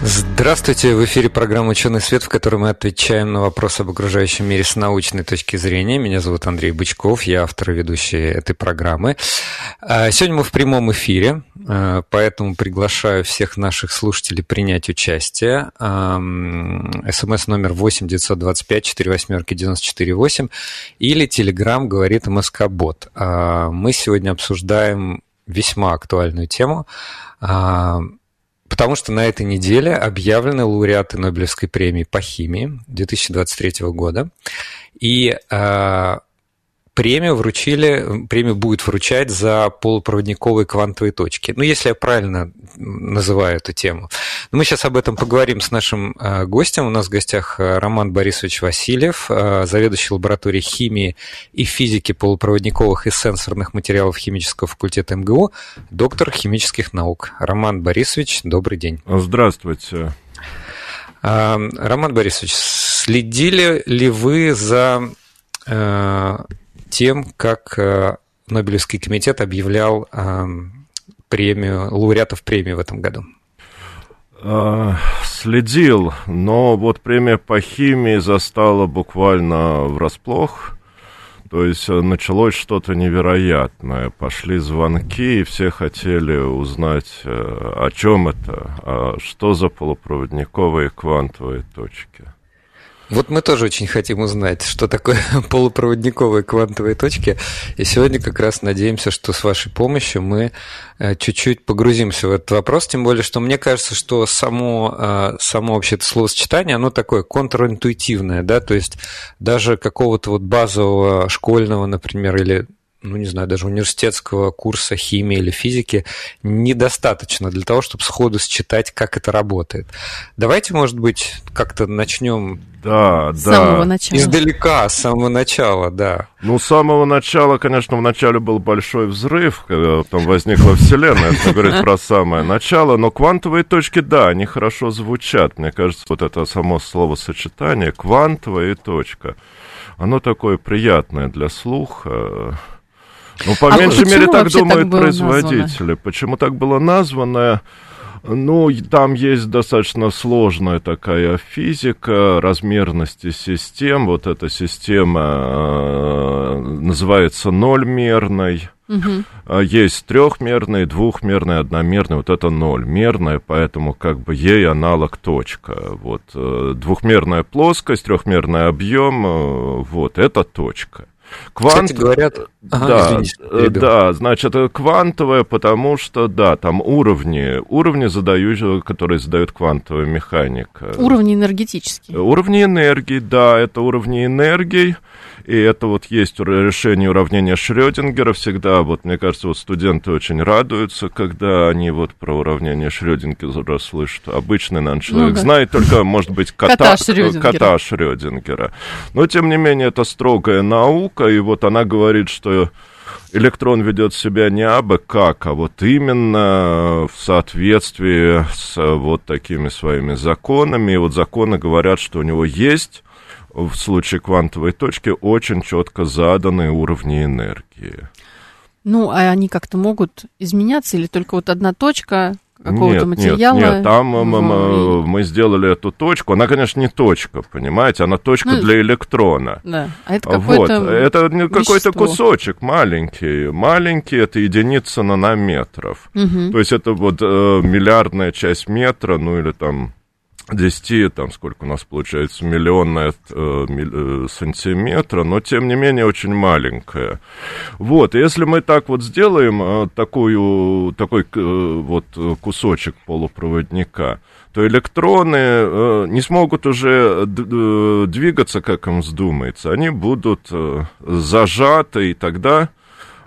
Здравствуйте, в эфире программа «Ученый свет», в которой мы отвечаем на вопросы об окружающем мире с научной точки зрения. Меня зовут Андрей Бычков, я автор и ведущий этой программы. А, сегодня мы в прямом эфире, а, поэтому приглашаю всех наших слушателей принять участие. СМС номер 8 925 4 восьмерки 94 8 или Телеграм говорит МСК-бот. А, мы сегодня обсуждаем весьма актуальную тему Потому что на этой неделе объявлены лауреаты Нобелевской премии по химии 2023 года. И э, премию вручили, премию будет вручать за полупроводниковые квантовые точки. Ну, если я правильно называю эту тему. Но мы сейчас об этом поговорим с нашим э, гостем. У нас в гостях э, Роман Борисович Васильев, э, заведующий лабораторией химии и физики полупроводниковых и сенсорных материалов химического факультета МГУ, доктор химических наук. Роман Борисович, добрый день. Здравствуйте. Роман Борисович, следили ли вы за тем, как э, Нобелевский комитет объявлял э, премию, лауреатов премии в этом году? Э, следил, но вот премия по химии застала буквально врасплох. То есть началось что-то невероятное. Пошли звонки, и все хотели узнать, о чем это, а что за полупроводниковые квантовые точки. Вот мы тоже очень хотим узнать, что такое полупроводниковые квантовые точки. И сегодня как раз надеемся, что с вашей помощью мы э, чуть-чуть погрузимся в этот вопрос. Тем более, что мне кажется, что само, э, само вообще это словосочетание, оно такое контринтуитивное, да, то есть даже какого-то вот базового школьного, например, или ну, не знаю, даже университетского курса химии или физики недостаточно для того, чтобы сходу считать, как это работает. Давайте, может быть, как-то начнем да, с да. самого начала. Издалека, с самого начала, да. Ну, с самого начала, конечно, в начале был большой взрыв, когда там возникла Вселенная, если говорить про самое начало, но квантовые точки, да, они хорошо звучат. Мне кажется, вот это само словосочетание, квантовая точка, оно такое приятное для слуха, ну, по а меньшей мере, так думают так производители. Названо? Почему так было названо? Ну, там есть достаточно сложная такая физика размерности систем. Вот эта система э, называется нольмерной. Угу. Есть трехмерная, двухмерная, одномерная. Вот это нольмерная, поэтому как бы ей аналог точка. Вот э, двухмерная плоскость, трехмерный объем, э, вот это точка. Квант... Кстати, говорят... Ага, да, извините, э, да, значит, квантовое, потому что, да, там уровни, уровни, задающие, которые задает квантовая механика. Уровни энергетические. Уровни энергии, да, это уровни энергии, и это вот есть решение уравнения Шрёдингера всегда, вот мне кажется, вот студенты очень радуются, когда они вот про уравнение Шрёдингера слышат. Обычный, наверное, человек ну, знает только, может быть, кота, кота, Шрёдингера. кота Шрёдингера. Но, тем не менее, это строгая наука, и вот она говорит, что электрон ведет себя не абы как, а вот именно в соответствии с вот такими своими законами. И вот законы говорят, что у него есть в случае квантовой точки очень четко заданы уровни энергии. Ну, а они как-то могут изменяться или только вот одна точка какого-то нет, материала? Нет, нет, там в... мы, мы сделали эту точку. Она, конечно, не точка, понимаете, она точка ну, для электрона. Да, а это какой-то вот. Это какой-то кусочек маленький. Маленький, это единица нанометров. Угу. То есть это вот э, миллиардная часть метра, ну или там 10, там сколько у нас получается, миллионная э, э, сантиметра, но тем не менее очень маленькая. Вот, если мы так вот сделаем э, такую, такой э, вот кусочек полупроводника, то электроны э, не смогут уже э, двигаться, как им вздумается. Они будут э, зажаты, и тогда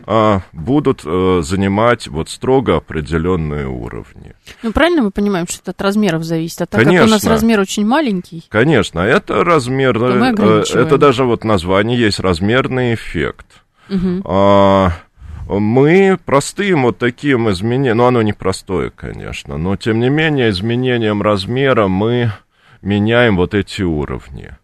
а, будут а, занимать вот строго определенные уровни. Ну, правильно мы понимаем, что это от размеров зависит? А так Конечно. как у нас размер очень маленький. Конечно, это размер, э, это даже вот название есть размерный эффект. Угу. А, мы простым вот таким изменением, ну оно не простое, конечно, но тем не менее изменением размера мы меняем вот эти уровни.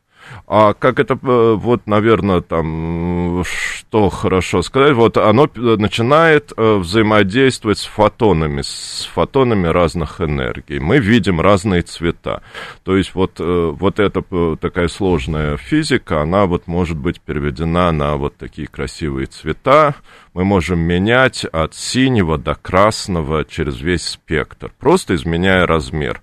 А как это, э, вот, наверное, там, что хорошо сказать, вот оно начинает э, взаимодействовать с фотонами, с фотонами разных энергий. Мы видим разные цвета. То есть вот, э, вот эта такая сложная физика, она вот может быть переведена на вот такие красивые цвета. Мы можем менять от синего до красного через весь спектр, просто изменяя размер.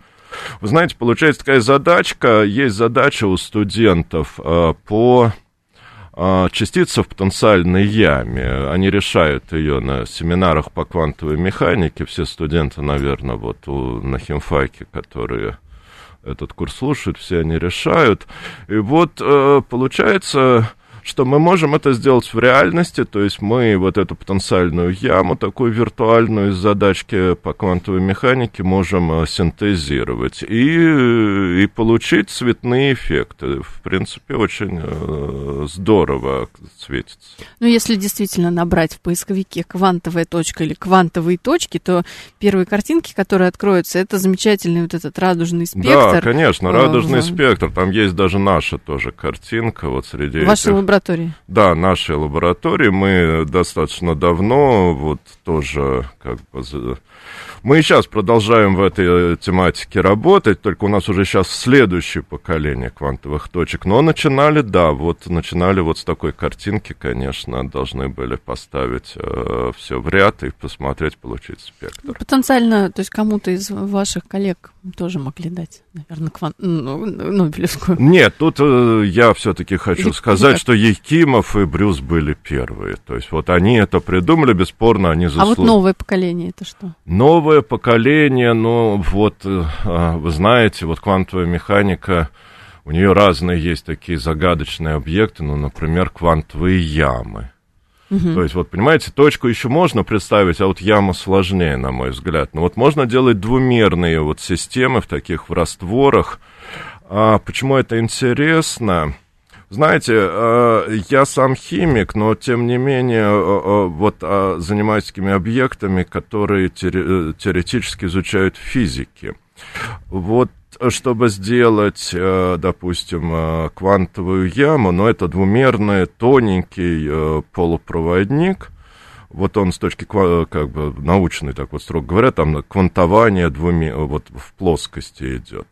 Вы знаете, получается такая задачка, есть задача у студентов э, по э, частице в потенциальной яме. Они решают ее на семинарах по квантовой механике. Все студенты, наверное, вот у, на химфаке, которые этот курс слушают, все они решают. И вот э, получается что мы можем это сделать в реальности, то есть мы вот эту потенциальную яму, такую виртуальную из задачки по квантовой механике можем э, синтезировать и, и получить цветные эффекты. В принципе, очень э, здорово светится. Ну, если действительно набрать в поисковике квантовая точка или квантовые точки, то первые картинки, которые откроются, это замечательный вот этот радужный спектр. Да, конечно, радужный э, спектр. Там есть даже наша тоже картинка вот среди Ваша этих лаборатории? Да, нашей лаборатории. Мы достаточно давно вот тоже как бы мы и сейчас продолжаем в этой э, тематике работать, только у нас уже сейчас следующее поколение квантовых точек. Но начинали, да, вот начинали вот с такой картинки, конечно, должны были поставить э, все в ряд и посмотреть, получить спектр. Ну, потенциально, то есть кому-то из ваших коллег тоже могли дать, наверное, квант... ну, Нобелевскую. Нет, тут э, я все-таки хочу Или... сказать, что Якимов и Брюс были первые. То есть вот они это придумали, бесспорно, они заслужили. А вот новое поколение это что? Новое поколение, ну, вот, э, а, вы знаете, вот квантовая механика, у нее разные есть такие загадочные объекты, ну, например, квантовые ямы. Угу. То есть, вот, понимаете, точку еще можно представить, а вот яму сложнее, на мой взгляд. Но вот можно делать двумерные вот системы в таких в растворах. А почему это интересно? Знаете, э, я сам химик, но тем не менее э, э, вот занимаюсь такими объектами, которые теоретически изучают физики. Вот чтобы сделать, допустим, квантовую яму, но это двумерный, тоненький полупроводник, вот он с точки как бы научной, так вот строго говоря, там квантование двуми, вот в плоскости идет.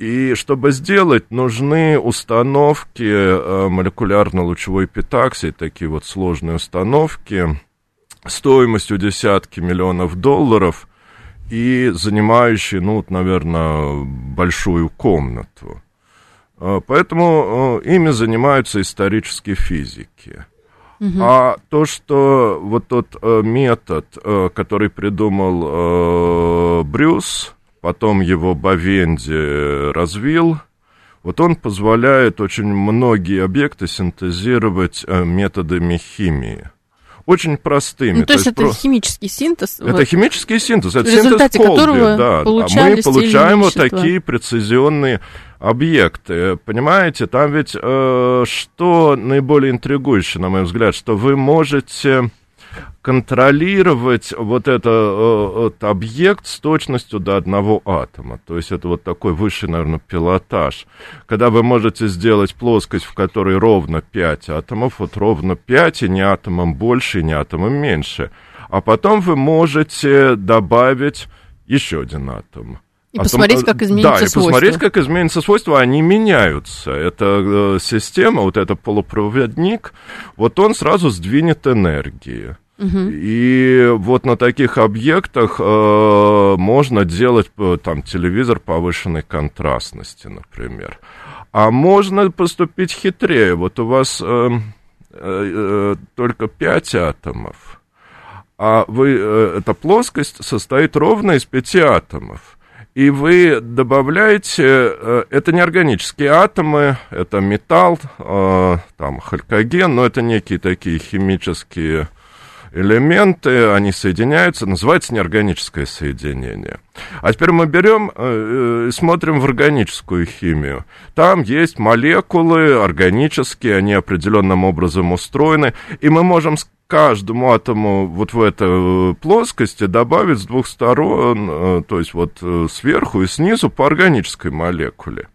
И чтобы сделать, нужны установки э, молекулярно-лучевой эпитаксии, такие вот сложные установки, стоимостью десятки миллионов долларов и занимающие, ну, наверное, большую комнату. Э, поэтому э, ими занимаются исторические физики. Угу. А то, что вот тот метод, который придумал Брюс, потом его Бавенди развил, вот он позволяет очень многие объекты синтезировать э, методами химии. Очень простыми. Ну, то, есть это про... химический синтез? Это вот, химический синтез, это синтез Колби, да. А мы получаем вот такие прецизионные объекты. Понимаете, там ведь э, что наиболее интригующее, на мой взгляд, что вы можете контролировать вот это, э, этот объект с точностью до одного атома. То есть это вот такой высший, наверное, пилотаж. Когда вы можете сделать плоскость, в которой ровно 5 атомов, вот ровно 5, и не атомом больше, и не атомом меньше. А потом вы можете добавить еще один атом. И а посмотреть, как изменится да, свойства. Да, и посмотреть, как изменится свойства. Они меняются. Это э, система, вот это полупроводник, вот он сразу сдвинет энергии. И вот на таких объектах э, можно делать э, там телевизор повышенной контрастности, например. А можно поступить хитрее. Вот у вас э, э, э только 5 атомов, а вы, э, эта плоскость состоит ровно из 5 атомов. И вы добавляете, э, это неорганические атомы, это металл, э, там халькоген, но это некие такие химические элементы, они соединяются, называется неорганическое соединение. А теперь мы берем э, и смотрим в органическую химию. Там есть молекулы органические, они определенным образом устроены, и мы можем каждому атому вот в этой плоскости добавить с двух сторон, то есть вот сверху и снизу по органической молекуле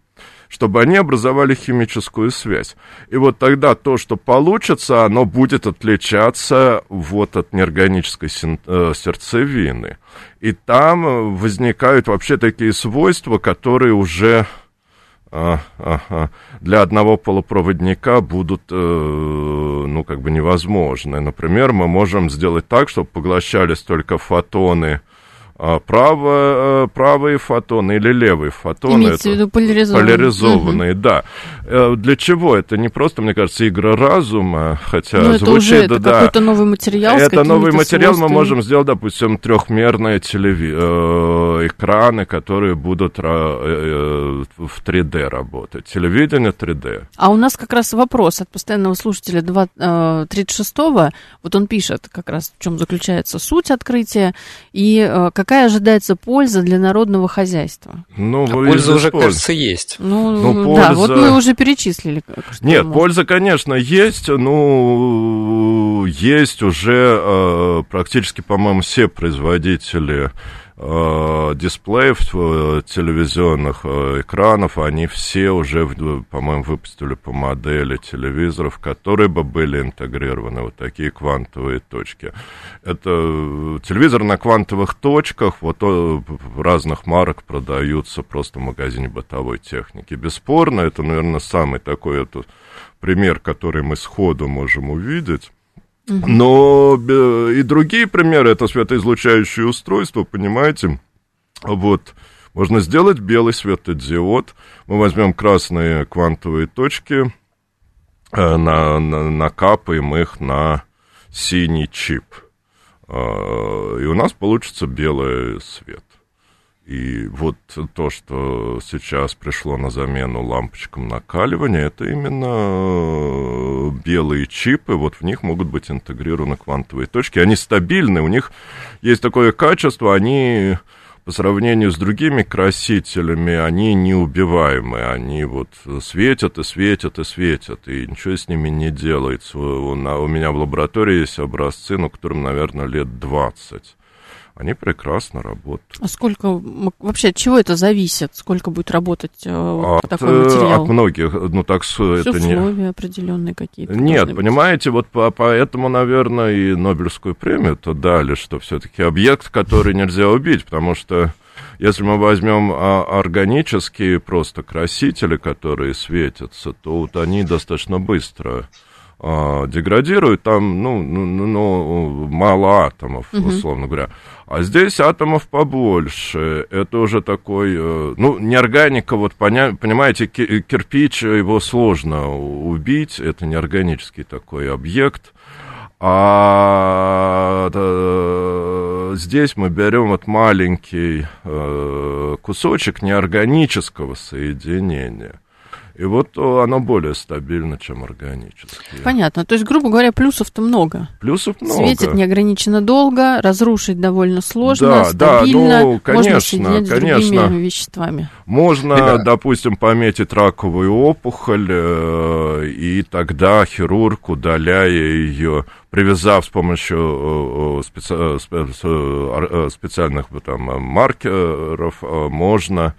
чтобы они образовали химическую связь. И вот тогда то, что получится, оно будет отличаться вот от неорганической э, сердцевины. И там э, возникают вообще такие свойства, которые уже а, для одного полупроводника будут, э, ну, как бы невозможны. Например, мы можем сделать так, чтобы поглощались только фотоны право, э, правые фотоны или левые фотоны. Имеется в виду поляризованные. Поляризованные, угу. да. Э, для чего? Это не просто, мне кажется, игра разума, хотя Но звучит... это уже это да, какой-то новый материал Это новый материал, свойствами. мы можем сделать, допустим, трехмерные телеви... Э, экраны, которые будут в 3D работать. Телевидение 3D. А у нас как раз вопрос от постоянного слушателя 36-го. Вот он пишет как раз, в чем заключается суть открытия и как какая ожидается польза для народного хозяйства? Ну, а польза уже, пользы. кажется, есть. Ну, ну польза... да, вот мы уже перечислили. Нет, может. польза, конечно, есть. Ну, есть уже э, практически, по-моему, все производители дисплеев э, телевизионных э, экранов, они все уже, по-моему, выпустили по модели телевизоров, которые бы были интегрированы вот такие квантовые точки. Это телевизор на квантовых точках, вот разных марок продаются просто в магазине бытовой техники. Бесспорно, это, наверное, самый такой это пример, который мы сходу можем увидеть. Но и другие примеры, это светоизлучающие устройства, понимаете, вот, можно сделать белый светодиод, мы возьмем красные квантовые точки, э, на, на, накапаем их на синий чип, э, и у нас получится белый свет. И вот то, что сейчас пришло на замену лампочкам накаливания, это именно э, белые чипы, вот в них могут быть интегрированы квантовые точки. Они стабильны, у них есть такое качество, они по сравнению с другими красителями, они неубиваемы, они вот светят и светят и светят, и ничего с ними не делается. У меня в лаборатории есть образцы, ну, которым, наверное, лет 20 они прекрасно работают. А сколько, вообще, от чего это зависит? Сколько будет работать э, от, такой э, материал? От многих, ну так Все это условия не... определенные какие-то? Нет, понимаете, быть. вот поэтому, наверное, и Нобелевскую премию-то дали, что все-таки объект, который нельзя убить, потому что если мы возьмем а, органические просто красители, которые светятся, то вот они достаточно быстро а, деградируют, там, ну, ну, ну, ну мало атомов, условно говоря. А здесь атомов побольше. Это уже такой, э, ну, неорганика, вот, поня, понимаете, кирпич, его сложно убить, это неорганический такой объект. А здесь мы берем вот маленький э, кусочек неорганического соединения. И вот оно более стабильно, чем органическое. Понятно. То есть, грубо говоря, плюсов-то много. Плюсов много. Светит неограниченно долго, разрушить довольно сложно, да, стабильно. Да, ну, конечно, можно соединять конечно. с другими веществами. Можно, да. допустим, пометить раковую опухоль, э, и тогда хирург, удаляя ее, привязав с помощью э, специ... Э, специальных там, маркеров, можно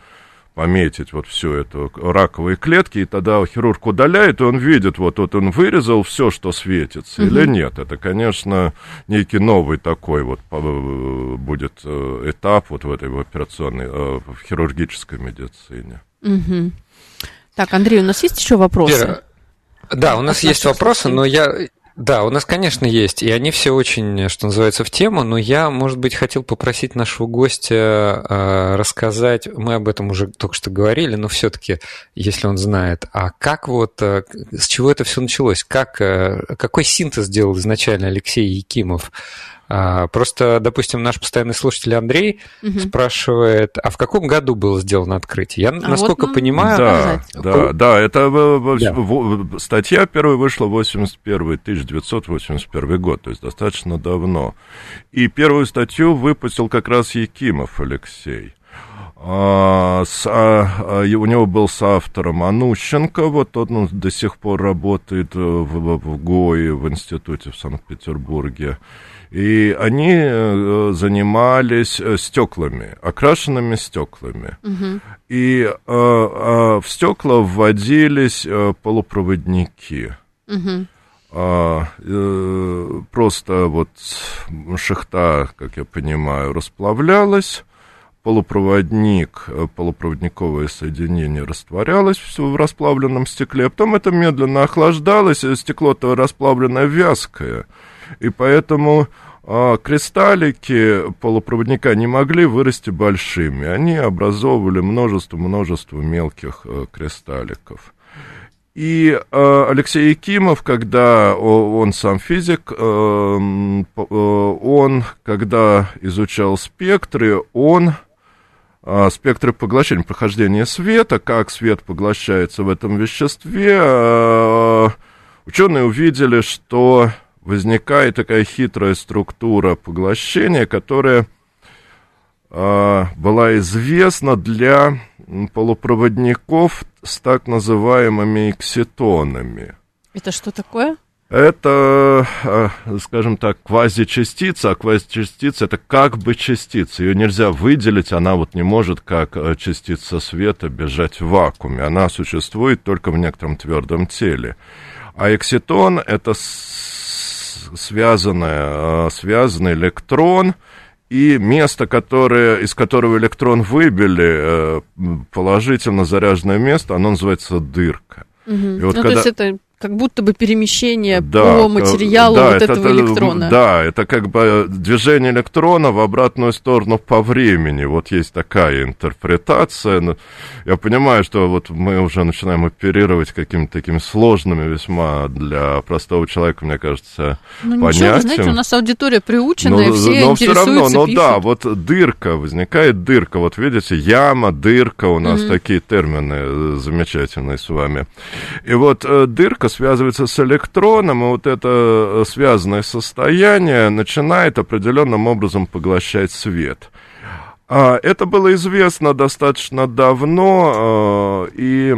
пометить вот всю эту раковые клетки, и тогда хирург удаляет, и он видит, вот, вот он вырезал все, что светится, угу. или нет. Это, конечно, некий новый такой вот будет э, этап вот в этой операционной, э, в хирургической медицине. Угу. Так, Андрей, у нас есть еще вопросы? Да, у нас есть вопросы, но я, да, у нас, конечно, есть, и они все очень, что называется, в тему, но я, может быть, хотел попросить нашего гостя э, рассказать, мы об этом уже только что говорили, но все-таки, если он знает, а как вот, э, с чего это все началось, как, э, какой синтез сделал изначально Алексей Якимов просто, допустим, наш постоянный слушатель Андрей угу. спрашивает, а в каком году было сделано открытие? Я, а насколько вот понимаю... Да, да, да, это да. статья первая вышла в 81 1981 год, то есть достаточно давно. И первую статью выпустил как раз Якимов Алексей. А, с, а, а, у него был соавтором Анущенко, вот он до сих пор работает в, в, в ГОИ, в институте в Санкт-Петербурге. И они э, занимались э, стеклами, окрашенными стеклами. Угу. И э, э, в стекла вводились э, полупроводники. Угу. А, э, просто вот шахта, как я понимаю, расплавлялась, полупроводник, э, полупроводниковое соединение растворялось в расплавленном стекле, а потом это медленно охлаждалось, стекло-то расплавленное вязкое, и поэтому а, кристаллики полупроводника не могли вырасти большими, они образовывали множество-множество мелких э, кристалликов. И э, Алексей Якимов, когда он сам физик, э, он, когда изучал спектры, он э, спектры поглощения, прохождения света, как свет поглощается в этом веществе, э, ученые увидели, что возникает такая хитрая структура поглощения, которая э, была известна для полупроводников с так называемыми экситонами. Это что такое? Это, а, скажем так, квазичастица, а квазичастица это как бы частица. Ее нельзя выделить, она вот не может, как э, частица света, бежать в вакууме. Она существует только в некотором твердом теле. А экситон это связанное, э, связанный электрон, и место, которое, из которого электрон выбили, э, положительно заряженное место, оно называется дырка. Угу. И вот ну, когда... то есть это как будто бы перемещение да, по материалу да, вот это, этого электрона. Да, это как бы движение электрона в обратную сторону по времени. Вот есть такая интерпретация. Но я понимаю, что вот мы уже начинаем оперировать какими-то такими сложными весьма для простого человека, мне кажется, ну, понятием. Ничего, знаете, у нас аудитория приученная, но, все но все равно, но да, вот дырка, возникает дырка. Вот видите, яма, дырка, у нас mm-hmm. такие термины замечательные с вами. И вот э, дырка клетка связывается с электроном, и вот это э, связанное состояние начинает определенным образом поглощать свет. А, это было известно достаточно давно, э, и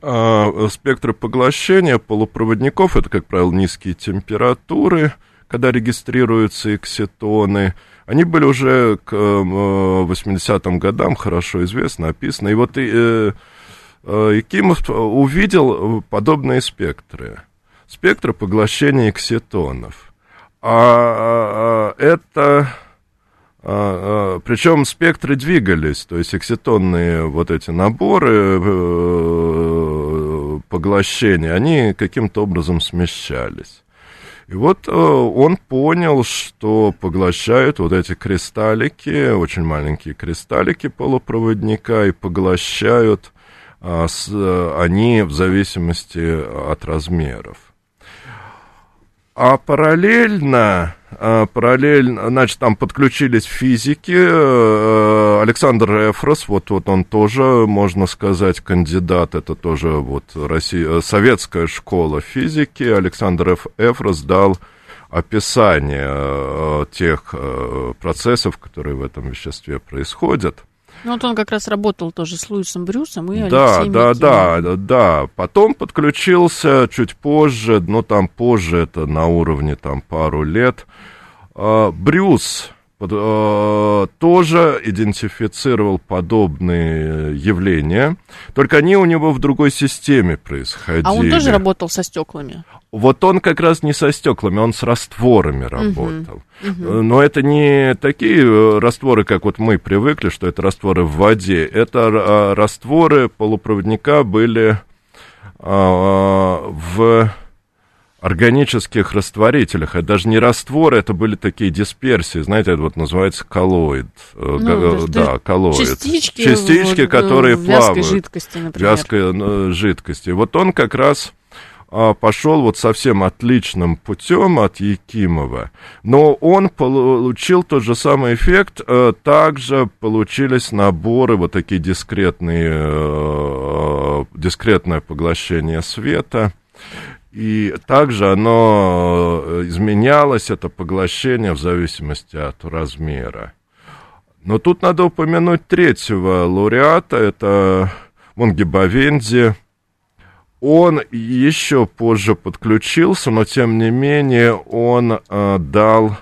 э, спектры поглощения полупроводников, это, как правило, низкие температуры, когда регистрируются экситоны, они были уже к 80-м годам хорошо известны, описаны. И вот и, Якимов э, увидел подобные спектры. Спектры поглощения экситонов. А, а это... Причем спектры двигались, то есть экситонные вот эти наборы э, поглощения, они каким-то образом смещались. И вот э, он понял, что поглощают вот эти кристаллики, очень маленькие кристаллики полупроводника, и поглощают они в зависимости от размеров. А параллельно, а, параллельно, значит, там подключились физики. Э, Александр Эфрос, вот, вот он тоже, можно сказать, кандидат, это тоже вот Россия, советская школа физики. Александр Эфрос дал описание э, тех э, процессов, которые в этом веществе происходят. Ну, вот он как раз работал тоже с Луисом Брюсом и да, Алексеем Да, да, да, да. Потом подключился чуть позже, но там позже, это на уровне там пару лет. А, Брюс тоже идентифицировал подобные явления, только они у него в другой системе происходили. А он тоже работал со стеклами? Вот он как раз не со стеклами, он с растворами работал. Угу, угу. Но это не такие э, растворы, как вот мы привыкли, что это растворы в воде. Это растворы полупроводника были в органических растворителях. Это даже не растворы, это были такие дисперсии. Знаете, это вот называется коллоид. Э, ну, да, коллоид. Частички, частички вот, которые в плавают. жидкости, например. Вязкой э, жидкости. Вот он как раз а, пошел вот совсем отличным путем от Якимова, но он получил тот же самый эффект, также получились наборы, вот такие дискретные, дискретное поглощение света, и также оно изменялось, это поглощение, в зависимости от размера. Но тут надо упомянуть третьего лауреата, это Монгибавенди, он еще позже подключился, но тем не менее он э, дал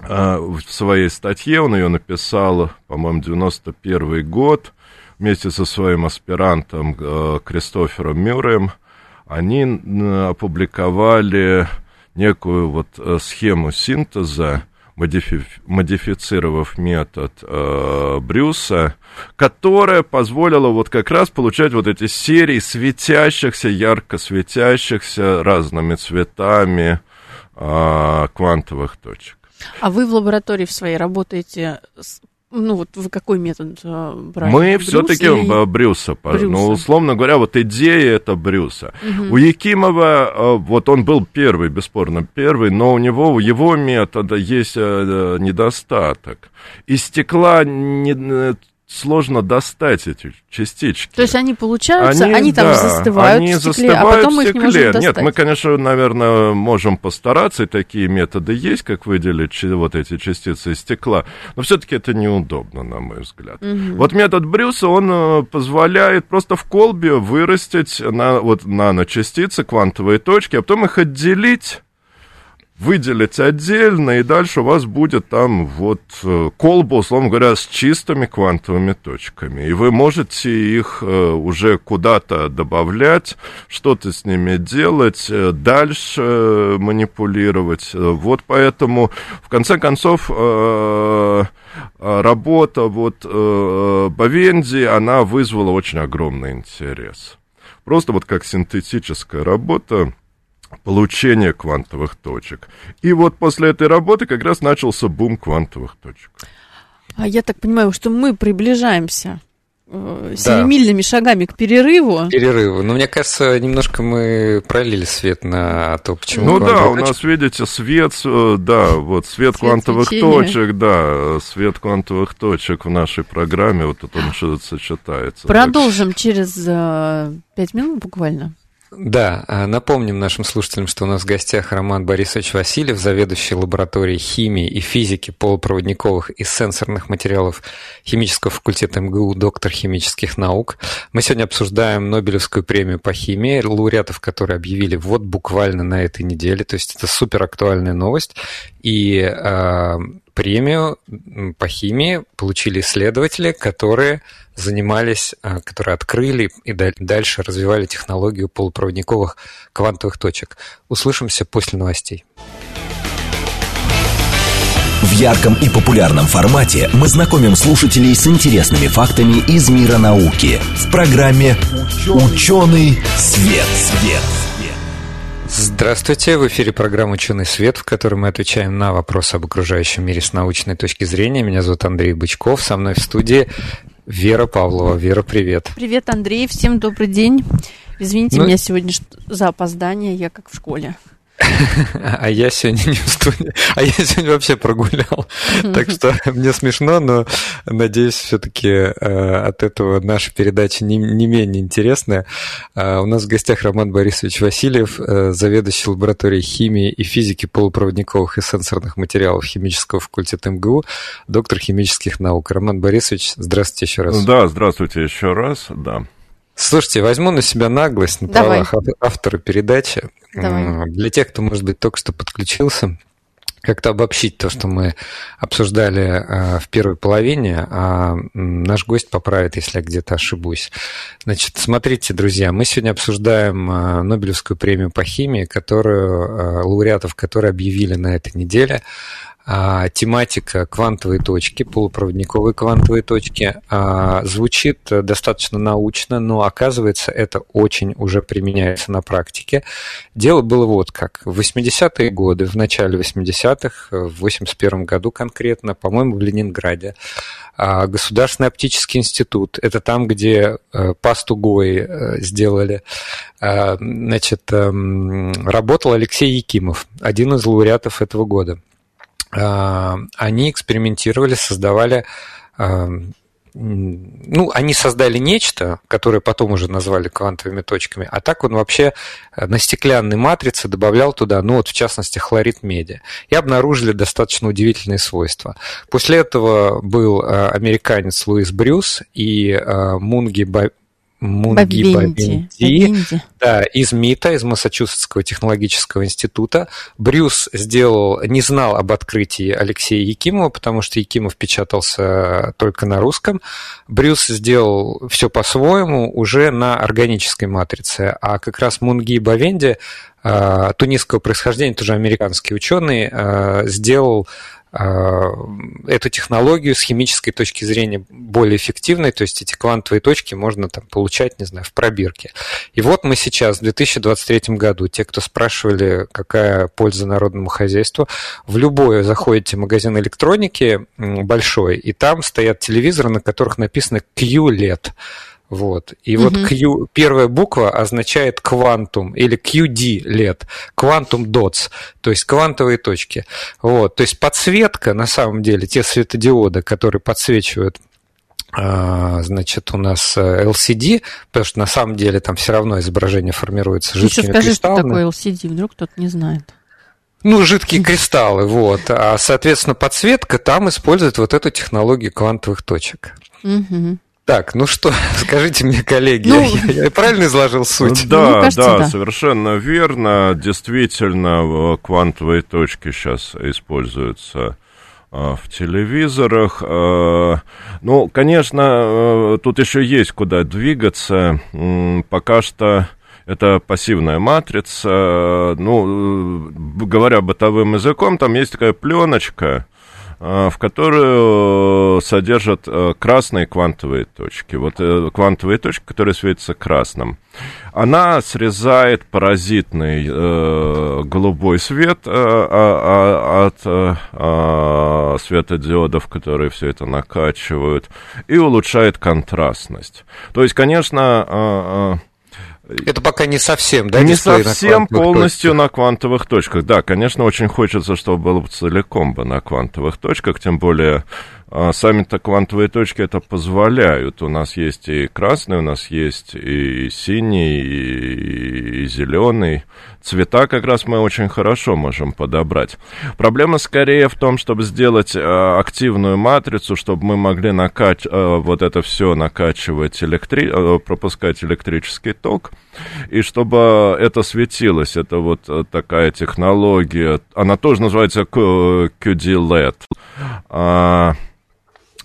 э, в своей статье, он ее написал, по-моему, 91 год, вместе со своим аспирантом э, Кристофером Мюрреем, они опубликовали некую вот э, схему синтеза модифи модифицировав метод э, Брюса, которая позволила вот как раз получать вот эти серии светящихся, ярко светящихся разными цветами э, квантовых точек. А вы в лаборатории в своей работаете ну, вот вы какой метод э, брали? Мы все-таки или... Брюса, Брюса. Ну, условно говоря, вот идея это Брюса. Угу. У Якимова, э, вот он был первый, бесспорно первый, но у него, у его метода есть э, недостаток. Из стекла не, сложно достать эти частички. То есть они получаются, они, они там да, застывают они в стекле, застывают а потом в стекле. их не можем достать. Нет, мы, конечно, наверное, можем постараться, и такие методы есть, как выделить вот эти частицы из стекла, но все-таки это неудобно, на мой взгляд. Угу. Вот метод Брюса, он э, позволяет просто в колбе вырастить на, вот, наночастицы, квантовые точки, а потом их отделить выделить отдельно, и дальше у вас будет там вот э, колба, условно говоря, с чистыми квантовыми точками. И вы можете их э, уже куда-то добавлять, что-то с ними делать, э, дальше манипулировать. Вот поэтому, в конце концов, работа вот Бавенди, она вызвала очень огромный интерес. Просто вот как синтетическая работа, получения квантовых точек. И вот после этой работы как раз начался бум квантовых точек. А я так понимаю, что мы приближаемся э, семимильными да. шагами к перерыву. Перерыву. Но мне кажется, немножко мы пролили свет на то, почему. Ну да, у нас, видите, свет, э, да, вот свет, свет квантовых свечения. точек, да, свет квантовых точек в нашей программе, вот тут он что-то сочетается. Продолжим через э, пять минут буквально. Да, а, напомним нашим слушателям, что у нас в гостях Роман Борисович Васильев, заведующий лабораторией химии и физики полупроводниковых и сенсорных материалов химического факультета МГУ, доктор химических наук. Мы сегодня обсуждаем Нобелевскую премию по химии, лауреатов, которые объявили вот буквально на этой неделе, то есть это супер актуальная новость. И э, премию по химии получили исследователи, которые занимались, а, которые открыли и дальше развивали технологию полупроводниковых квантовых точек. Услышимся после новостей. В ярком и популярном формате мы знакомим слушателей с интересными фактами из мира науки в программе «Ученый свет». свет. Здравствуйте, в эфире программа «Ученый свет», в которой мы отвечаем на вопросы об окружающем мире с научной точки зрения. Меня зовут Андрей Бычков, со мной в студии Вера Павлова. Вера, привет. Привет, Андрей, всем добрый день. Извините ну... меня сегодня за опоздание, я как в школе. А я сегодня не в студии, а я сегодня вообще прогулял. Так что мне смешно, но надеюсь, все-таки э, от этого наша передача не, не менее интересная. Э, у нас в гостях Роман Борисович Васильев, э, заведующий лабораторией химии и физики полупроводниковых и сенсорных материалов химического факультета МГУ, доктор химических наук. Роман Борисович, здравствуйте еще раз. Да, здравствуйте еще раз, да. Слушайте, возьму на себя наглость на Давай. правах автора передачи. Давай. Для тех, кто, может быть, только что подключился, как-то обобщить то, что мы обсуждали э, в первой половине, а наш гость поправит, если я где-то ошибусь. Значит, смотрите, друзья, мы сегодня обсуждаем э, Нобелевскую премию по химии, которую, э, лауреатов, которые объявили на этой неделе. А, тематика квантовой точки, полупроводниковой квантовой точки а, звучит достаточно научно, но оказывается это очень уже применяется на практике. Дело было вот как. В 80-е годы, в начале 80-х, в 81 году конкретно, по-моему, в Ленинграде, а, Государственный оптический институт, это там, где э, пасту Гои э, сделали, а, значит, эм, работал Алексей Якимов, один из лауреатов этого года. А, они экспериментировали, создавали ну, они создали нечто, которое потом уже назвали квантовыми точками, а так он вообще э, на стеклянной матрице добавлял туда, ну вот в частности, хлорид меди, и обнаружили достаточно удивительные свойства. После этого был э, американец Луис Брюс и э, Мунги Бавенди, да, из МИТа, из Массачусетского технологического института. Брюс сделал, не знал об открытии Алексея Якимова, потому что Якимов печатался только на русском. Брюс сделал все по-своему уже на органической матрице, а как раз Мунги Бавенди э, тунисского происхождения, тоже американский ученый, э, сделал эту технологию с химической точки зрения более эффективной, то есть эти квантовые точки можно там получать, не знаю, в пробирке. И вот мы сейчас, в 2023 году, те, кто спрашивали, какая польза народному хозяйству, в любой заходите магазин электроники большой, и там стоят телевизоры, на которых написано QLED. Вот. И угу. вот Q, первая буква означает квантум или QD LED, квантум dots, то есть квантовые точки. Вот. То есть подсветка, на самом деле, те светодиоды, которые подсвечивают а, значит, у нас LCD, э, потому что на самом деле там все равно изображение формируется жидкими Еще скажи, кристаллами. что такое LCD, вдруг кто-то не знает. Ну, жидкие кристаллы, вот. А, соответственно, подсветка там использует вот эту технологию квантовых точек. Угу. Так, ну что, скажите мне, коллеги, ну, я, я правильно изложил суть? Да, кажется, да, да, совершенно верно. Действительно, квантовые точки сейчас используются а, в телевизорах. А, ну, конечно, а, тут еще есть куда двигаться. Пока что это пассивная матрица. Ну, говоря бытовым языком, там есть такая пленочка, в которую содержат э, красные квантовые точки. Вот э, квантовые точки, которые светятся красным. Она срезает паразитный э, голубой свет э, э, от э, светодиодов, которые все это накачивают, и улучшает контрастность. То есть, конечно, э, это пока не совсем, да? Не совсем на полностью точках. на квантовых точках. Да, конечно, очень хочется, чтобы было целиком бы на квантовых точках, тем более а сами-то квантовые точки это позволяют. У нас есть и красный, у нас есть и синий, и, и зеленый. Цвета как раз мы очень хорошо можем подобрать. Проблема скорее в том, чтобы сделать э, активную матрицу, чтобы мы могли накач... э, вот это все накачивать, электри... э, пропускать электрический ток, и чтобы это светилось. Это вот такая технология. Она тоже называется QD-LED.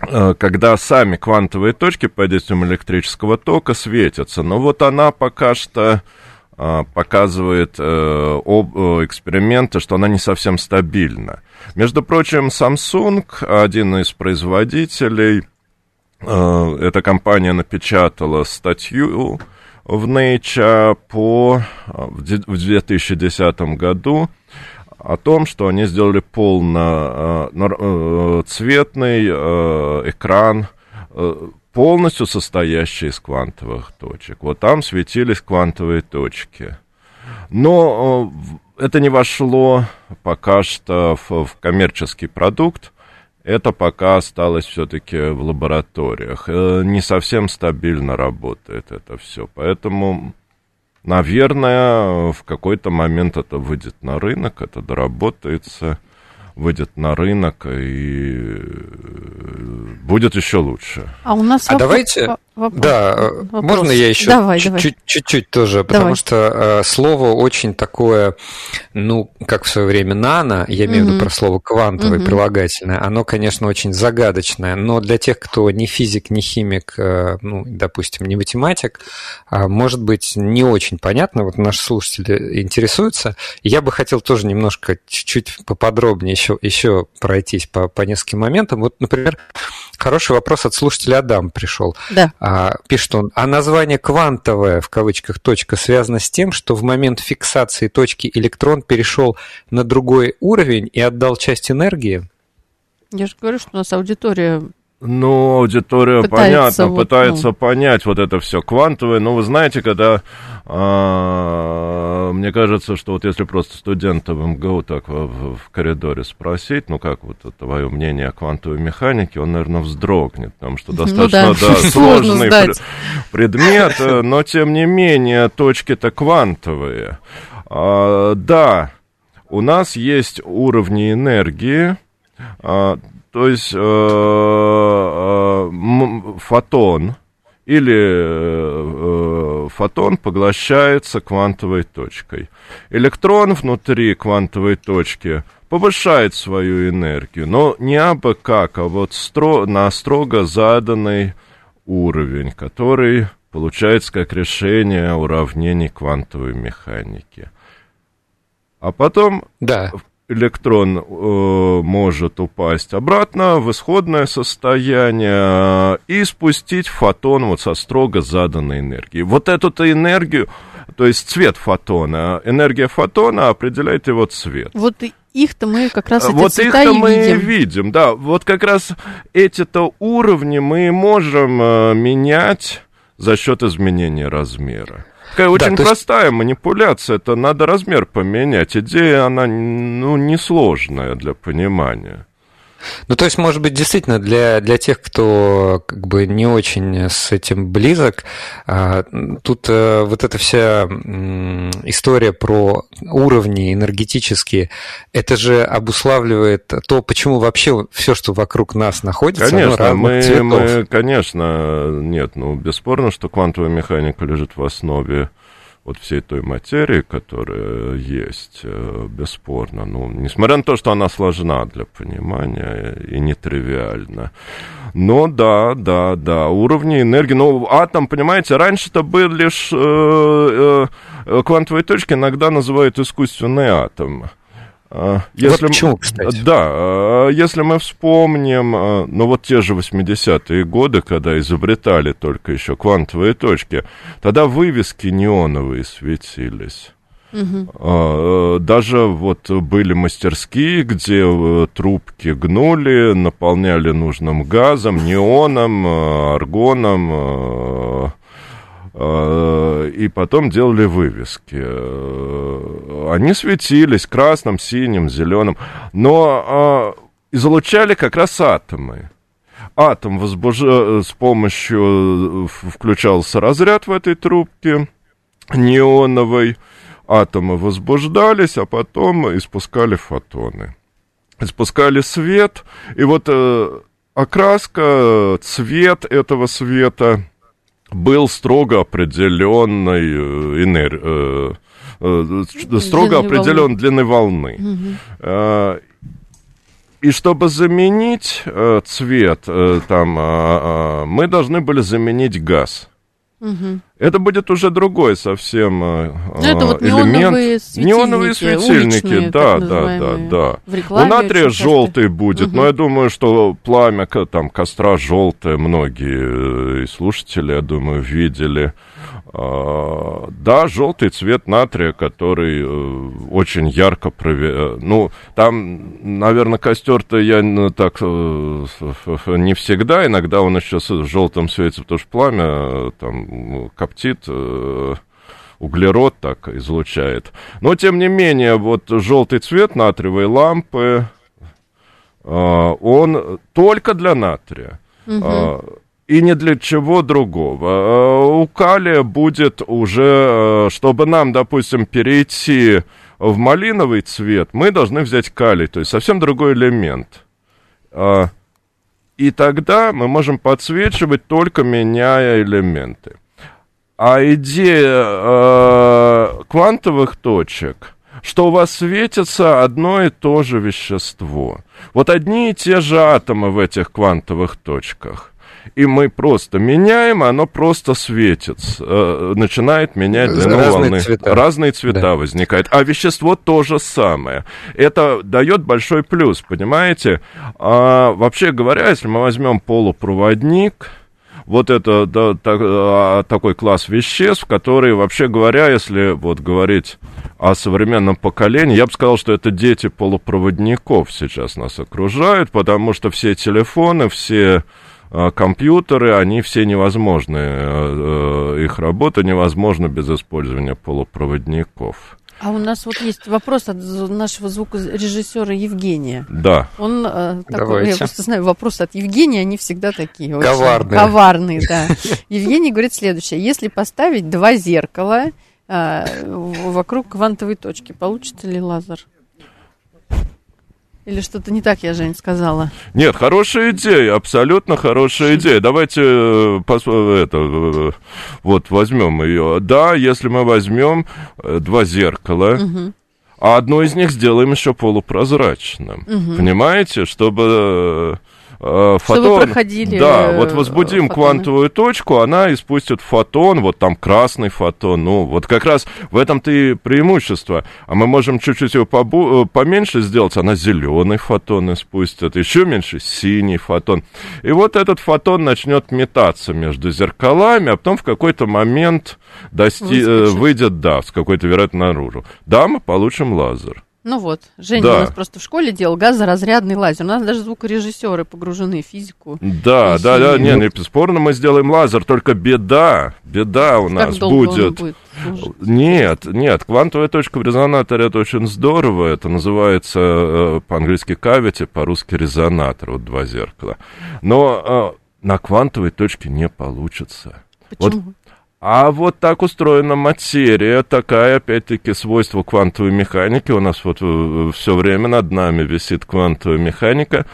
Э, когда сами квантовые точки под действием электрического тока светятся. Но вот она пока что э, показывает э, эксперименты, что она не совсем стабильна. Между прочим, Samsung, один из производителей, эта компания напечатала статью в Nature по, в 2010 году о том, что они сделали полноцветный э, э, экран, э, полностью состоящий из квантовых точек. Вот там светились квантовые точки. Но это не вошло пока что в, в коммерческий продукт. Это пока осталось все-таки в лабораториях. Не совсем стабильно работает это все. Поэтому Наверное, в какой-то момент это выйдет на рынок, это доработается, выйдет на рынок, и будет еще лучше. А у нас а вопрос, давайте, вопрос, да, вопрос. можно я еще давай, чуть-чуть, тоже, потому давай. что э, слово очень такое, ну, как в свое время нано, я имею в виду про слово квантовое, угу. прилагательное, оно, конечно, очень загадочное, но для тех, кто не физик, не химик, э, ну, допустим, не математик, э, может быть, не очень понятно, вот наши слушатели интересуются, я бы хотел тоже немножко, чуть-чуть поподробнее еще, еще пройтись по, по нескольким моментам. Вот, например, хороший вопрос от слушателя Адам пришел. Да. А, пишет он, а название квантовое, в кавычках, точка, связано с тем, что в момент фиксации точки электрон перешел на другой уровень и отдал часть энергии? Я же говорю, что у нас аудитория ну, аудитория, пытается понятно, вот, пытается ну... понять вот это все квантовое. Но вы знаете, когда, а, мне кажется, что вот если просто студента в МГУ так в, в коридоре спросить, ну, как вот твое мнение о квантовой механике, он, наверное, вздрогнет, потому что достаточно, ну, да. Да, сложный предмет, э, но, тем не менее, точки-то квантовые. А, да, у нас есть уровни энергии, а, то есть э, э, фотон или э, фотон поглощается квантовой точкой. Электрон внутри квантовой точки повышает свою энергию, но не абы как, а вот стро, на строго заданный уровень, который получается как решение уравнений квантовой механики. А потом да электрон э, может упасть обратно в исходное состояние э, и спустить фотон вот со строго заданной энергией. Вот эту-то энергию, то есть цвет фотона, энергия фотона определяет его цвет. Вот их-то мы как раз эти вот их-то мы видим. видим, да. Вот как раз эти-то уровни мы можем э, менять за счет изменения размера такая очень да, простая есть... манипуляция. Это надо размер поменять. Идея, она ну, несложная для понимания. Ну, то есть, может быть, действительно, для, для тех, кто как бы не очень с этим близок, а, тут э, вот эта вся история про уровни энергетические, это же обуславливает то, почему вообще все, что вокруг нас находится, конечно, мы, мы, конечно, нет, ну, бесспорно, что квантовая механика лежит в основе вот всей той материи, которая есть, э, бесспорно. Ну, несмотря на то, что она сложна для понимания и нетривиальна. Но да, да, да, уровни энергии. Ну, атом, понимаете, раньше-то был лишь э, э, квантовые точки, иногда называют искусственный атом. А, если, вот почему, кстати? Да, а, если мы вспомним, а, ну вот те же 80-е годы, когда изобретали только еще квантовые точки, тогда вывески неоновые светились. Угу. Даже вот были мастерские, где э, трубки гнули, наполняли нужным газом, неоном, аргоном, Э, и потом делали вывески. Э, они светились красным, синим, зеленым, но э, излучали как раз атомы. Атом возбуж... с помощью включался разряд в этой трубке неоновой, атомы возбуждались, а потом испускали фотоны. Испускали свет, и вот окраска, цвет этого света был строго определенной э, энергией, э, э, строго длины определен волны. длины волны. Угу. И чтобы заменить цвет, там, мы должны были заменить газ. Угу. Это будет уже другой совсем э, ну, это вот элемент. Светильники, неоновые светильники, уличные, да, да, да, да. У натрия желтый будет, угу. но я думаю, что пламя там костра желтое многие э, слушатели, я думаю, видели. А, да, желтый цвет натрия, который э, очень ярко прови... Э, ну, там, наверное, костер-то я ну, так э, не всегда, иногда он еще с желтым светится, потому что пламя там коптит, углерод так излучает. Но, тем не менее, вот желтый цвет натриевой лампы, он только для натрия. Угу и ни для чего другого. Э, у калия будет уже, э, чтобы нам, допустим, перейти в малиновый цвет, мы должны взять калий, то есть совсем другой элемент. А, и тогда мы можем подсвечивать только меняя элементы. А идея э, квантовых точек, что у вас светится одно и то же вещество. Вот одни и те же атомы в этих квантовых точках. И мы просто меняем, оно просто светится, э, начинает менять длину Разные волны. цвета. Разные цвета Да. возникают. А вещество то же самое. Это дает большой плюс, понимаете? А, вообще говоря, если мы возьмем полупроводник, вот это да, так- а, такой класс веществ, которые, вообще говоря, если вот говорить о современном поколении, я бы сказал, что это дети полупроводников сейчас нас окружают, потому что все телефоны, все компьютеры, они все невозможны, э, э, их работа невозможна без использования полупроводников. А у нас вот есть вопрос от нашего звукорежиссера Евгения. Да. Он э, такой, Давайте. я просто знаю, вопросы от Евгения, они всегда такие. очень Коварные. Коварные, да. Евгений говорит следующее. Если поставить два зеркала э, вокруг квантовой точки, получится ли лазер? Или что-то не так я, Жень, сказала? Нет, хорошая идея, абсолютно хорошая идея. Давайте э, э, это, э, вот возьмем ее. Да, если мы возьмем два зеркала, а одно из них сделаем еще полупрозрачным. Понимаете, чтобы э, фотон... проходили, Да, э, вот возбудим фотоны. квантовую точку, она испустит фотон, вот там красный фотон, ну, вот как раз в этом-то и преимущество. А мы можем чуть-чуть его побу- э, поменьше сделать, она зеленый фотон испустит, еще меньше синий фотон. И вот этот фотон начнет метаться между зеркалами, а потом в какой-то момент дости- э, выйдет, да, с какой-то вероятностью наружу. Да, мы получим лазер. Ну вот, Женя Да. у нас просто в школе делал газоразрядный лазер. У нас даже звукорежиссеры погружены в физику. Да, да, да, не, не, бесспорно мы сделаем лазер, только беда, беда у нас как будет. будет служить? Нет, нет, квантовая точка в резонаторе это очень здорово. Это называется э, по-английски кавити, по-русски резонатор, вот два зеркала. Но э, на квантовой точке не получится. Вот Почему? А вот так устроена материя, такая, опять-таки, свойство квантовой механики. У нас вот все время над нами висит квантовая механика.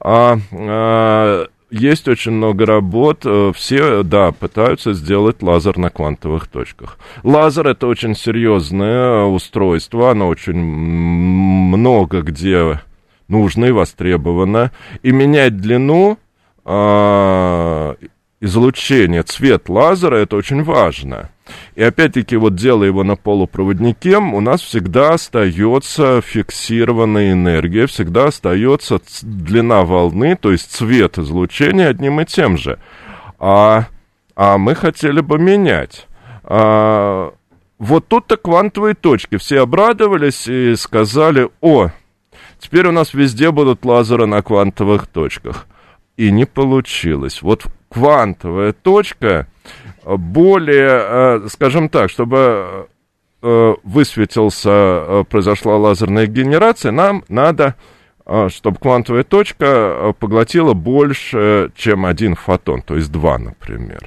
А, а, есть очень много работ, э, все, да, пытаются сделать лазер на квантовых точках. Лазер это очень серьезное устройство, оно очень много где нужно и востребовано. И менять длину а, излучения, цвет лазера, это очень важно. И опять-таки, вот делая его на полупроводнике, у нас всегда остается фиксированная энергия, всегда остается длина волны, то есть цвет излучения одним и тем же. А, а мы хотели бы менять. А, вот тут-то квантовые точки. Все обрадовались и сказали, о, теперь у нас везде будут лазеры на квантовых точках. И не получилось. Вот квантовая точка э, более, э, скажем так, чтобы э, высветился, произошла лазерная генерация, нам надо, чтобы квантовая точка э, поглотила больше, чем один фотон, то есть два, например.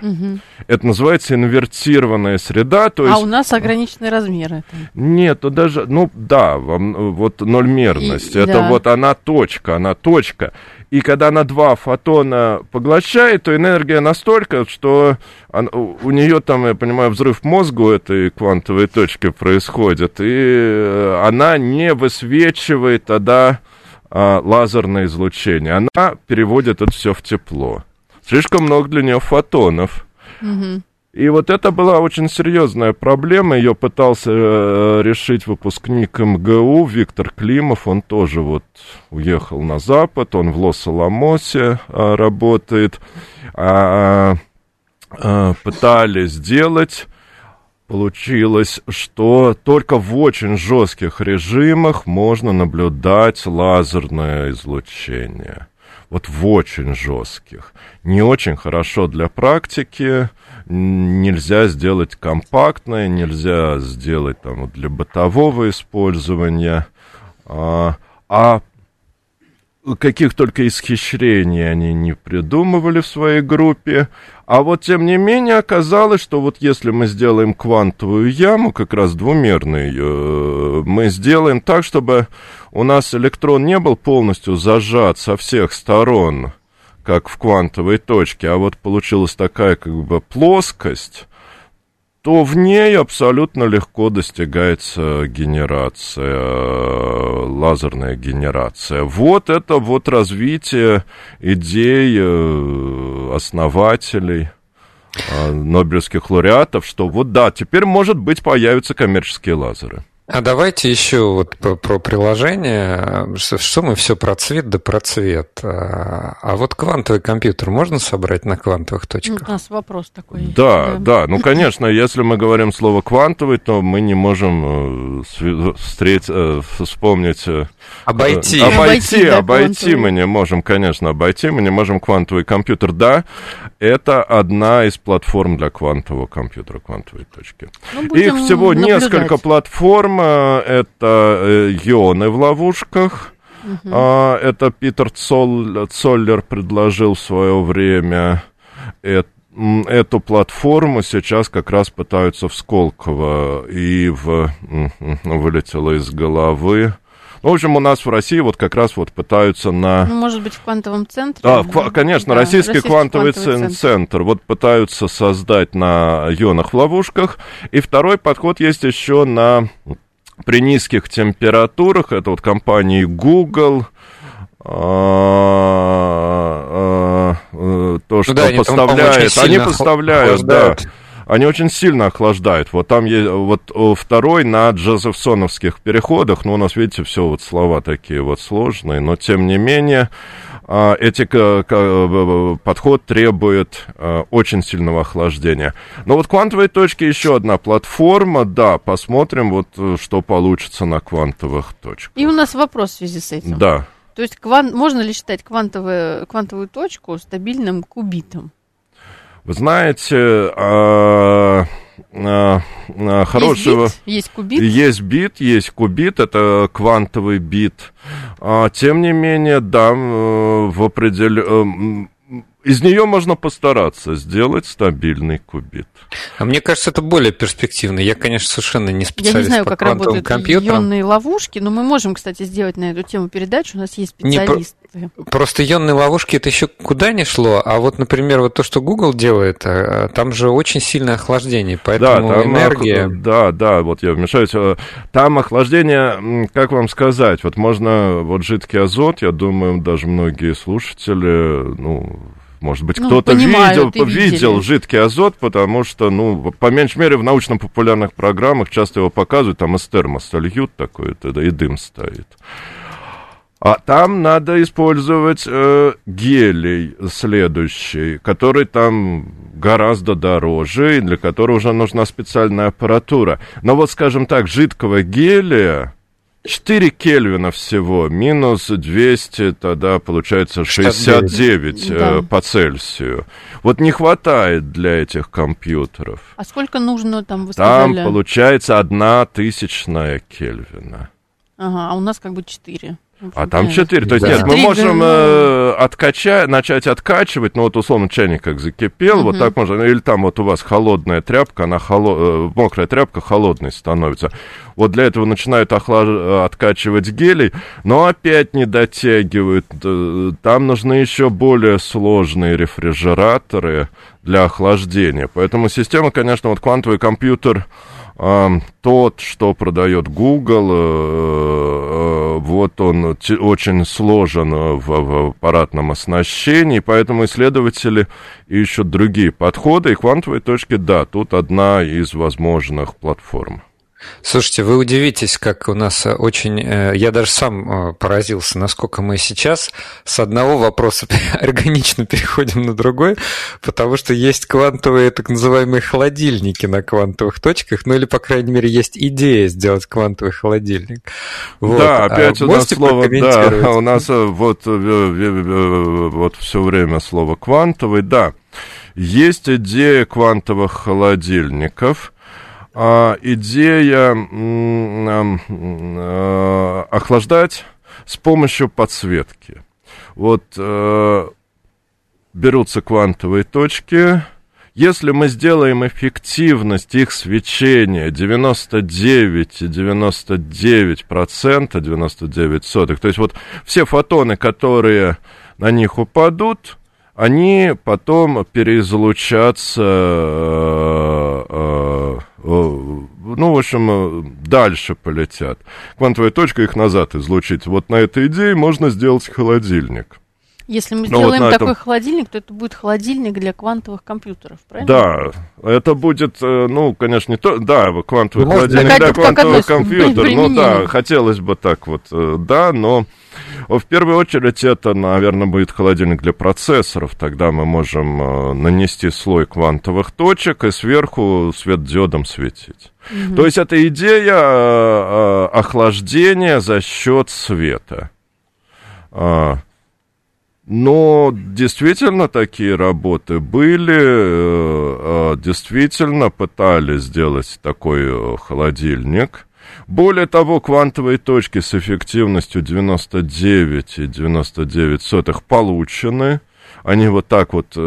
Это называется инвертированная среда, то а есть... у нас ограниченные размеры. Нет, ну даже, ну да, вам, вот нольмерность, И- это да. вот она точка, она точка. И когда она два фотона поглощает, то энергия настолько, что он- у, у нее там, я понимаю, взрыв мозга у этой квантовой точки происходит, и э, она не высвечивает тогда а, лазерное излучение, она переводит это все в тепло. Слишком много для нее фотонов. И вот это была очень серьезная проблема. Ее пытался э, решить выпускник МГУ Виктор Климов. Он тоже вот уехал на Запад. Он в Лос-Аламосе э, работает. А, э, пытались сделать. Получилось, что только в очень жестких режимах можно наблюдать лазерное излучение. Вот в очень жестких. Не очень хорошо для практики. Нельзя сделать компактное, нельзя сделать там для бытового использования. А, а каких только исхищрений они не придумывали в своей группе. А вот, тем не менее, оказалось, что вот если мы сделаем квантовую яму, как раз двумерный, э, мы сделаем так, чтобы у нас электрон не был полностью зажат со всех сторон как в квантовой точке, а вот получилась такая как бы плоскость, то в ней абсолютно легко достигается генерация, лазерная генерация. Вот это вот развитие идей э, основателей э, Нобелевских лауреатов, что вот да, теперь, может быть, появятся коммерческие лазеры. А давайте еще вот про, про приложение. Что, что мы все про цвет да про цвет. А, а вот квантовый компьютер можно собрать на квантовых точках? У нас вопрос такой. Да, да, да. Ну, конечно, если мы говорим слово квантовый, то мы не можем э, встреть, э, вспомнить... Э, обойти. Обойти, обойти, да, обойти мы не можем, конечно, обойти. Мы не можем квантовый компьютер. Да, это одна из платформ для квантового компьютера, квантовой точки. Ну, Их всего наблюдать. несколько платформ это э, ионы в ловушках. Угу. Это Питер Цоллер предложил в свое время. Это эту платформу сейчас как раз пытаются в Сколково и в... вылетело из головы. В общем, у нас в России вот как раз вот пытаются на... Ну, может быть, в квантовом центре? Да, да? конечно, да, российский, российский квантовый, квантовый центр. центр. Вот пытаются создать на ионах в ловушках. И второй подход есть еще на при низких температурах, это вот компании Google, а, а, а, то, ну что да, поставляет, они, они поставляют, да, они очень сильно охлаждают. Вот там есть, вот второй на джозефсоновских переходах, ну, у нас, видите, все вот слова такие вот сложные, но тем не менее, а, эти подход требует а, очень сильного охлаждения. Но вот квантовые точки еще одна платформа, да, посмотрим вот э, что получится на квантовых точках. И у нас вопрос в связи с этим. Да. То есть кван... можно ли считать квантовую, квантовую точку стабильным кубитом? Вы знаете, а, а, а, хорошего... Есть бит, есть кубит? Есть бит, есть кубит, это квантовый бит. А, тем не менее, да, в определенном из нее можно постараться сделать стабильный кубит. А мне кажется, это более перспективно. Я, конечно, совершенно не специалист Я не знаю, по как работают компьютерам. ионные ловушки, но мы можем, кстати, сделать на эту тему передачу. У нас есть специалисты. Не, просто ионные ловушки это еще куда не шло. А вот, например, вот то, что Google делает, а, там же очень сильное охлаждение, поэтому да, там энергия. Ох... Да, да, вот я вмешаюсь. Э, там охлаждение, как вам сказать, вот можно, вот жидкий азот, я думаю, даже многие слушатели, ну, может быть, ну, кто-то видел, видел жидкий азот, потому что, ну, по меньшей мере, в научно-популярных программах часто его показывают, там из термоса льют такой, и дым стоит. А там надо использовать э, гелий следующий, который там гораздо дороже, и для которого уже нужна специальная аппаратура. Но вот, скажем так, жидкого гелия 4 Кельвина всего, минус 200, тогда получается 69 69. Э, по Цельсию. Вот не хватает для этих компьютеров. А сколько нужно там, вы сказали? Там получается одна тысячная Кельвина. Ага, а у нас как бы 4. А там 4. То есть да. нет, мы можем э, откачать, начать откачивать, ну вот условно чайник как закипел, угу. вот так можно, или там вот у вас холодная тряпка, она холо, э, мокрая тряпка холодной становится. Вот для этого начинают охлаж... откачивать гелий, но опять не дотягивают. Э, там нужны еще более сложные рефрижераторы для охлаждения. Поэтому система, конечно, вот квантовый компьютер тот, что продает Google, э, э, вот он очень сложен в, в аппаратном оснащении, поэтому исследователи ищут другие подходы, и квантовые точки, да, тут одна из возможных платформ. Слушайте, вы удивитесь, как у нас очень... Э, я даже сам э, поразился, насколько мы сейчас с одного вопроса органично переходим на другой, потому что есть квантовые так называемые холодильники на квантовых точках, ну или, по крайней мере, есть идея сделать квантовый холодильник. Вот. Да, опять а у нас слово... Да, у нас э, вот, вот все время слово квантовый, да. Есть идея квантовых холодильников – а, идея а, охлаждать с помощью подсветки. Вот э, берутся квантовые точки. Если мы сделаем эффективность их свечения 99,99%, 99 сотых, то есть вот все фотоны, которые на них упадут, они потом переизлучатся, э, э, ну, в общем, дальше полетят. Квантовая точка их назад излучить. Вот на этой идее можно сделать холодильник. Если мы ну, сделаем вот такой этом... холодильник, то это будет холодильник для квантовых компьютеров, правильно? Да, это будет, э, ну, конечно, не то, да, квантовый ну, холодильник для квантовых компьютеров. Ну да, хотелось бы так вот, э, да, но в первую очередь это, наверное, будет холодильник для процессоров. Тогда мы можем э, нанести слой квантовых точек и сверху светодиодом светить. Угу. То есть это идея охлаждения за счет света. А, но действительно такие работы были, э, э, действительно пытались сделать такой э, холодильник. Более того, квантовые точки с эффективностью 99,99 получены. Они вот так вот, все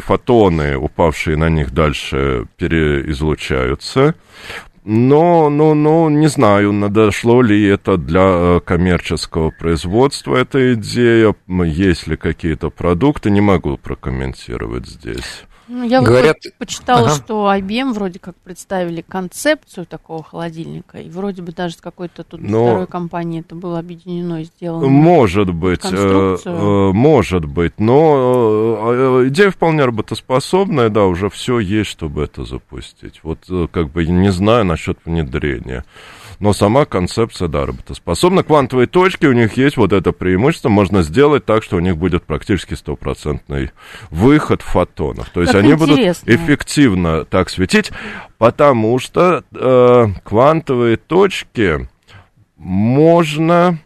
фотоны, упавшие на них дальше, переизлучаются. Но, но, но не знаю, дошло ли это для э, коммерческого производства эта идея, есть ли какие-то продукты, не могу прокомментировать здесь. Ну, я Говорят... вот почитала, ага. что IBM вроде как представили концепцию такого холодильника, и вроде бы даже с какой-то тут Но... второй компанией это было объединено и сделано. Может быть, э, э, может быть, но э, идея вполне работоспособная, да, уже все есть, чтобы это запустить. Вот как бы не знаю насчет внедрения но сама концепция, да, работоспособна. Квантовые точки, у них есть вот это преимущество, можно сделать так, что у них будет практически стопроцентный выход фотонов. То есть как они интересно. будут эффективно так светить, потому что э, квантовые точки можно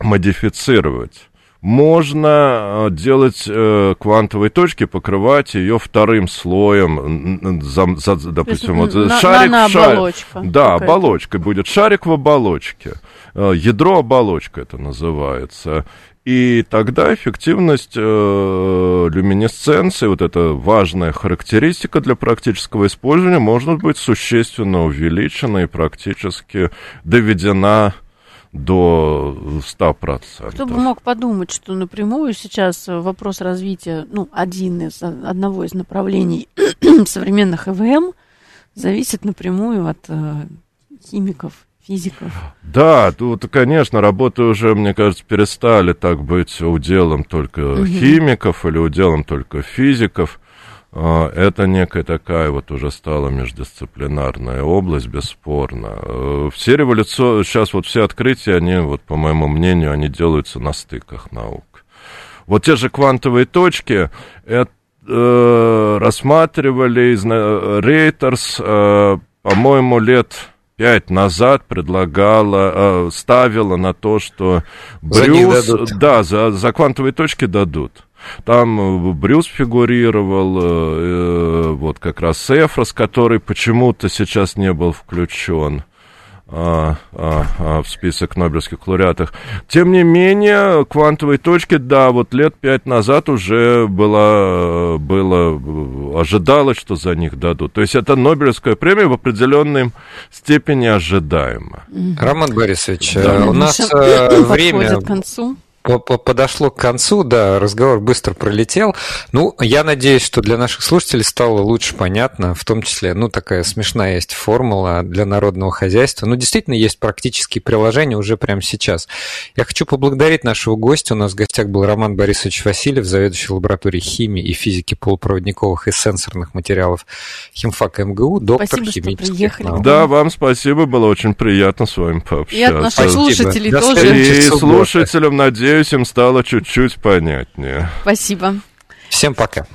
модифицировать можно э, делать э, квантовые точки, покрывать ее вторым слоем, за, за, допустим, вот на, шарик на, на шарик. Да, оболочка будет шарик в оболочке. Э, ядро оболочка это называется. И тогда эффективность э, люминесценции, вот эта важная характеристика для практического использования, может быть существенно увеличена и практически доведена до 100%. Кто бы мог подумать, что напрямую сейчас вопрос развития, ну, один из, одного из направлений современных ЭВМ зависит напрямую от э, химиков, физиков. Да, тут, конечно, работы уже, мне кажется, перестали так быть уделом только угу. химиков или уделом только физиков. А, это некая такая вот уже стала междисциплинарная область, бесспорно. Э, все революции, сейчас вот все открытия, они, вот, по моему мнению, они делаются на стыках наук. Вот те же квантовые точки, это, э, рассматривали Рейтерс, э, по-моему, лет пять назад предлагала, э, ставила на то, что Брюс, за да, за, за квантовые точки дадут. Там э, Брюс фигурировал, э, э, вот как раз Эфрос, который почему-то сейчас не был включен. А, а, а, в список Нобелевских лауреатов. Тем не менее, квантовые точки, да, вот лет пять назад уже было, было, ожидалось, что за них дадут. То есть это Нобелевская премия в определенной степени ожидаема. Роман Борисович, да. у нас время... К концу подошло к концу, да, разговор быстро пролетел. Ну, я надеюсь, что для наших слушателей стало лучше понятно, в том числе, ну, такая смешная есть формула для народного хозяйства. Ну, действительно, есть практические приложения уже прямо сейчас. Я хочу поблагодарить нашего гостя. У нас в гостях был Роман Борисович Васильев, заведующий лабораторией химии и физики полупроводниковых и сенсорных материалов химфака МГУ, доктор спасибо, химических наук. Да, вам спасибо, было очень приятно с вами пообщаться. И от наших слушателей тоже. И слушателям, надеюсь, Надеюсь, им стало чуть-чуть понятнее. Спасибо. Всем пока.